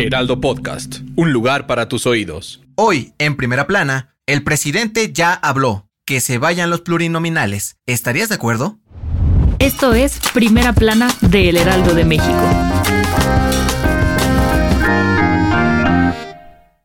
Heraldo Podcast. Un lugar para tus oídos. Hoy, en primera plana, el presidente ya habló. Que se vayan los plurinominales. ¿Estarías de acuerdo? Esto es Primera Plana de El Heraldo de México.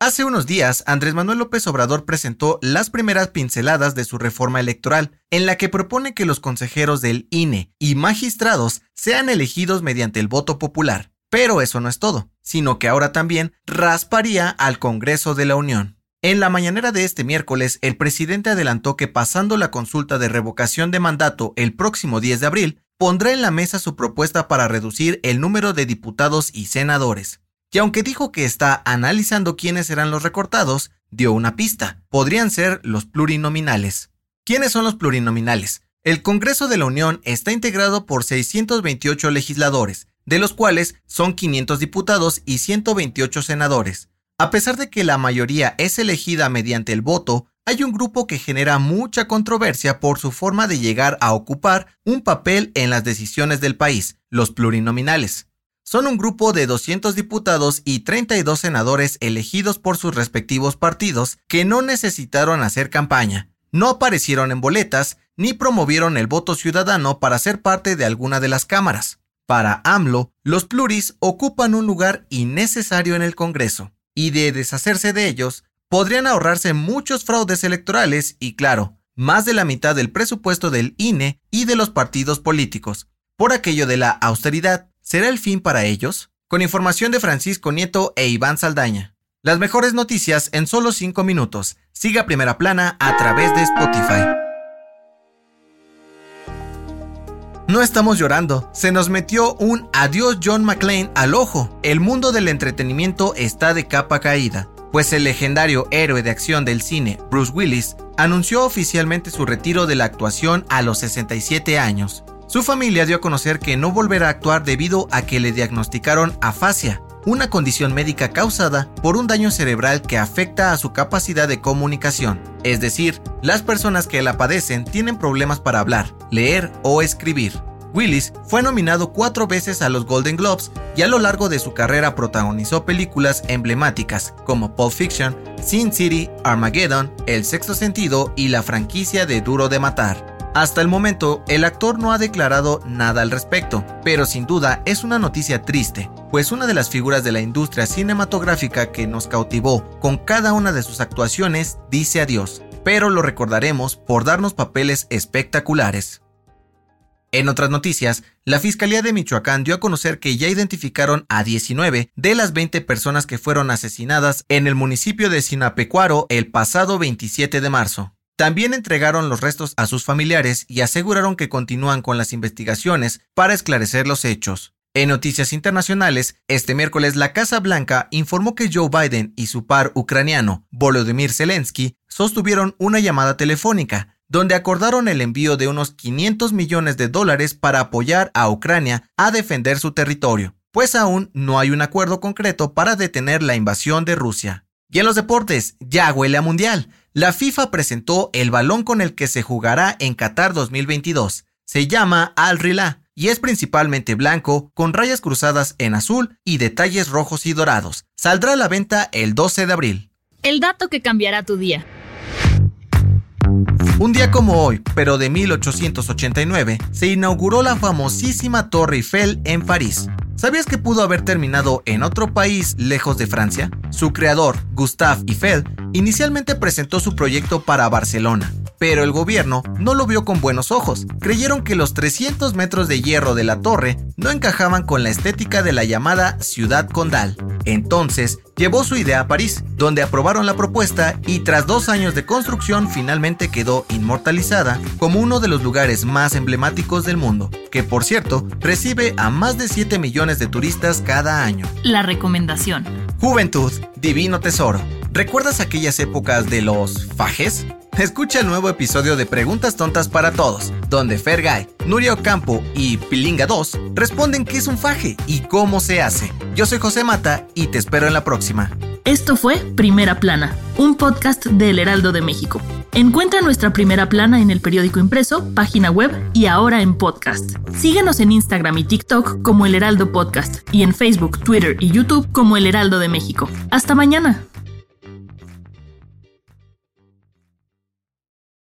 Hace unos días, Andrés Manuel López Obrador presentó las primeras pinceladas de su reforma electoral, en la que propone que los consejeros del INE y magistrados sean elegidos mediante el voto popular. Pero eso no es todo, sino que ahora también rasparía al Congreso de la Unión. En la mañanera de este miércoles, el presidente adelantó que pasando la consulta de revocación de mandato el próximo 10 de abril, pondrá en la mesa su propuesta para reducir el número de diputados y senadores. Y aunque dijo que está analizando quiénes serán los recortados, dio una pista. Podrían ser los plurinominales. ¿Quiénes son los plurinominales? El Congreso de la Unión está integrado por 628 legisladores, de los cuales son 500 diputados y 128 senadores. A pesar de que la mayoría es elegida mediante el voto, hay un grupo que genera mucha controversia por su forma de llegar a ocupar un papel en las decisiones del país, los plurinominales. Son un grupo de 200 diputados y 32 senadores elegidos por sus respectivos partidos que no necesitaron hacer campaña, no aparecieron en boletas ni promovieron el voto ciudadano para ser parte de alguna de las cámaras. Para AMLO, los pluris ocupan un lugar innecesario en el Congreso, y de deshacerse de ellos, podrían ahorrarse muchos fraudes electorales y, claro, más de la mitad del presupuesto del INE y de los partidos políticos. Por aquello de la austeridad, ¿será el fin para ellos? Con información de Francisco Nieto e Iván Saldaña. Las mejores noticias en solo 5 minutos. Siga Primera Plana a través de Spotify. No estamos llorando, se nos metió un adiós John McClane al ojo. El mundo del entretenimiento está de capa caída, pues el legendario héroe de acción del cine, Bruce Willis, anunció oficialmente su retiro de la actuación a los 67 años. Su familia dio a conocer que no volverá a actuar debido a que le diagnosticaron afasia, una condición médica causada por un daño cerebral que afecta a su capacidad de comunicación. Es decir, las personas que la padecen tienen problemas para hablar, leer o escribir. Willis fue nominado cuatro veces a los Golden Globes y a lo largo de su carrera protagonizó películas emblemáticas como Pulp Fiction, Sin City, Armageddon, El Sexto Sentido y la franquicia de Duro de Matar. Hasta el momento, el actor no ha declarado nada al respecto, pero sin duda es una noticia triste, pues una de las figuras de la industria cinematográfica que nos cautivó con cada una de sus actuaciones dice adiós, pero lo recordaremos por darnos papeles espectaculares. En otras noticias, la Fiscalía de Michoacán dio a conocer que ya identificaron a 19 de las 20 personas que fueron asesinadas en el municipio de Sinapecuaro el pasado 27 de marzo. También entregaron los restos a sus familiares y aseguraron que continúan con las investigaciones para esclarecer los hechos. En noticias internacionales, este miércoles la Casa Blanca informó que Joe Biden y su par ucraniano, Volodymyr Zelensky, sostuvieron una llamada telefónica, donde acordaron el envío de unos 500 millones de dólares para apoyar a Ucrania a defender su territorio, pues aún no hay un acuerdo concreto para detener la invasión de Rusia. Y en los deportes, ya huele a mundial. La FIFA presentó el balón con el que se jugará en Qatar 2022. Se llama Al Rila y es principalmente blanco con rayas cruzadas en azul y detalles rojos y dorados. Saldrá a la venta el 12 de abril. El dato que cambiará tu día. Un día como hoy, pero de 1889, se inauguró la famosísima Torre Eiffel en París. ¿Sabías que pudo haber terminado en otro país lejos de Francia? Su creador, Gustave Eiffel, inicialmente presentó su proyecto para Barcelona, pero el gobierno no lo vio con buenos ojos. Creyeron que los 300 metros de hierro de la torre no encajaban con la estética de la llamada ciudad condal. Entonces, llevó su idea a París, donde aprobaron la propuesta y tras dos años de construcción finalmente quedó inmortalizada como uno de los lugares más emblemáticos del mundo, que por cierto recibe a más de 7 millones de turistas cada año. La recomendación. Juventud, divino tesoro. ¿Recuerdas aquellas épocas de los fajes? Escucha el nuevo episodio de Preguntas Tontas para Todos, donde Fergay, Nuria Ocampo y Pilinga 2 responden qué es un faje y cómo se hace. Yo soy José Mata y te espero en la próxima. Esto fue Primera Plana, un podcast del Heraldo de México. Encuentra nuestra Primera Plana en el periódico impreso, página web y ahora en podcast. Síguenos en Instagram y TikTok como El Heraldo Podcast y en Facebook, Twitter y YouTube como El Heraldo de México. Hasta mañana.